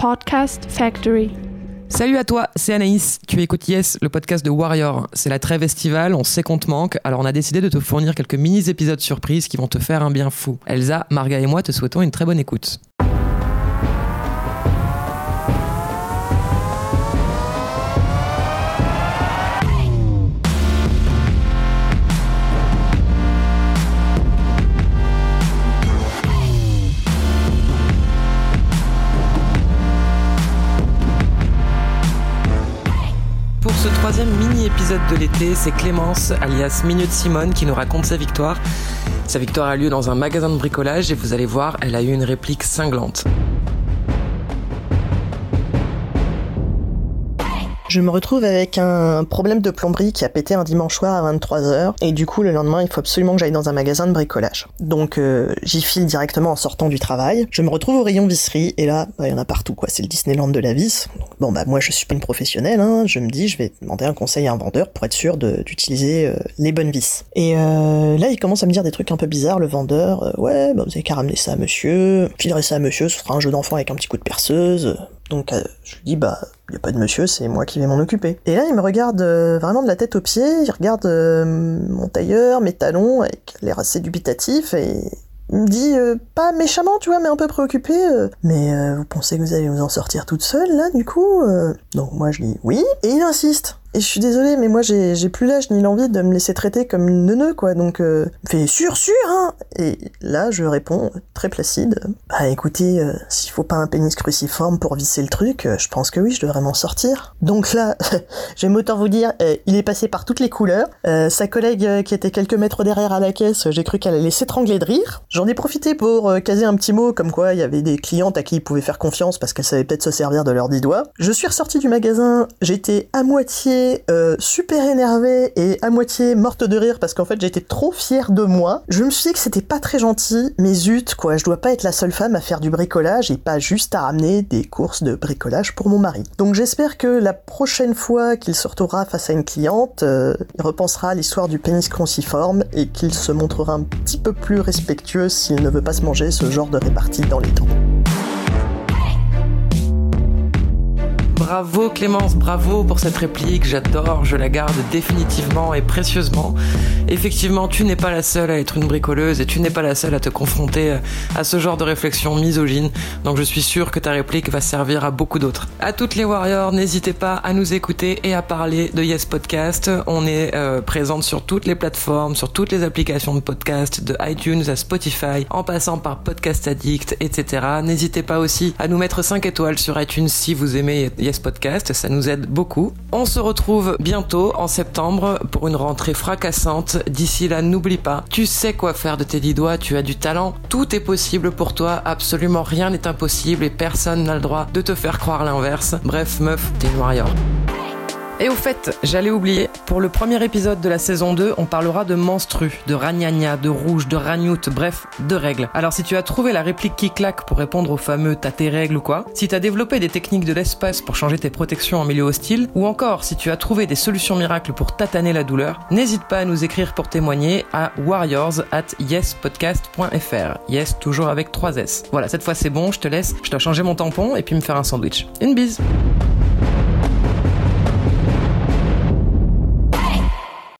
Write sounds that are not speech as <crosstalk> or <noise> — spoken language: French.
Podcast Factory. Salut à toi, c'est Anaïs. Tu écoutes Yes, le podcast de Warrior. C'est la trêve estivale, on sait qu'on te manque, alors on a décidé de te fournir quelques mini-épisodes surprises qui vont te faire un bien fou. Elsa, Marga et moi te souhaitons une très bonne écoute. Ce troisième mini-épisode de l'été, c'est Clémence, alias Minute Simone, qui nous raconte sa victoire. Sa victoire a lieu dans un magasin de bricolage et vous allez voir, elle a eu une réplique cinglante. Je me retrouve avec un problème de plomberie qui a pété un dimanche soir à 23h et du coup le lendemain il faut absolument que j'aille dans un magasin de bricolage. Donc euh, j'y file directement en sortant du travail. Je me retrouve au rayon visserie et là bah, il y en a partout quoi, c'est le Disneyland de la vis. Donc, bon bah moi je suis pas une professionnelle, hein. je me dis je vais demander un conseil à un vendeur pour être sûr d'utiliser euh, les bonnes vis. Et euh, là il commence à me dire des trucs un peu bizarres le vendeur. Euh, ouais bah vous avez qu'à ramener ça à monsieur, filerez ça à monsieur, ce sera un jeu d'enfant avec un petit coup de perceuse. Donc euh, je lui dis bah y a pas de monsieur, c'est moi qui vais m'en occuper. Et là il me regarde euh, vraiment de la tête aux pieds, il regarde euh, mon tailleur, mes talons avec l'air assez dubitatif et il me dit pas méchamment tu vois mais un peu préoccupé mais vous pensez que vous allez vous en sortir toute seule là du coup Donc moi je dis oui et il insiste. Et je suis désolée, mais moi j'ai plus l'âge ni l'envie de me laisser traiter comme une neuneu, quoi. Donc, euh, fait sûr, sûr, hein Et là, je réponds très placide. Bah écoutez, euh, s'il faut pas un pénis cruciforme pour visser le truc, euh, je pense que oui, je devrais m'en sortir. Donc là, <laughs> j'aime autant vous dire, euh, il est passé par toutes les couleurs. Sa collègue qui était quelques mètres derrière à la caisse, j'ai cru qu'elle allait s'étrangler de rire. J'en ai profité pour caser un petit mot comme quoi il y avait des clientes à qui il pouvait faire confiance parce qu'elles savaient peut-être se servir de leurs dix doigts. Je suis ressortie du magasin, j'étais à moitié euh, super énervée et à moitié morte de rire parce qu'en fait j'étais trop fière de moi. Je me suis dit que c'était pas très gentil, mais zut quoi, je dois pas être la seule femme à faire du bricolage et pas juste à ramener des courses de bricolage pour mon mari. Donc j'espère que la prochaine fois qu'il se retrouvera face à une cliente, euh, il repensera à l'histoire du pénis cruciforme et qu'il se montrera un petit peu plus respectueux s'il ne veut pas se manger ce genre de répartie dans les dents. Bravo Clémence, bravo pour cette réplique, j'adore, je la garde définitivement et précieusement. Effectivement, tu n'es pas la seule à être une bricoleuse et tu n'es pas la seule à te confronter à ce genre de réflexion misogyne, donc je suis sûr que ta réplique va servir à beaucoup d'autres. À toutes les warriors, n'hésitez pas à nous écouter et à parler de Yes Podcast. On est euh, présente sur toutes les plateformes, sur toutes les applications de podcast, de iTunes à Spotify, en passant par Podcast Addict, etc. N'hésitez pas aussi à nous mettre 5 étoiles sur iTunes si vous aimez Yes Podcast, ça nous aide beaucoup. On se retrouve bientôt en septembre pour une rentrée fracassante. D'ici là, n'oublie pas, tu sais quoi faire de tes dix doigts, tu as du talent, tout est possible pour toi, absolument rien n'est impossible et personne n'a le droit de te faire croire l'inverse. Bref, meuf, t'es une warrior. Et au fait, j'allais oublier, pour le premier épisode de la saison 2, on parlera de menstru, de ragnagna, de rouge, de ragnout, bref, de règles. Alors si tu as trouvé la réplique qui claque pour répondre au fameux t'as tes règles ou quoi, si t'as développé des techniques de l'espace pour changer tes protections en milieu hostile, ou encore si tu as trouvé des solutions miracles pour tataner la douleur, n'hésite pas à nous écrire pour témoigner à warriors at yespodcast.fr. Yes, toujours avec 3 S. Voilà, cette fois c'est bon, je te laisse, je dois changer mon tampon et puis me faire un sandwich. Une bise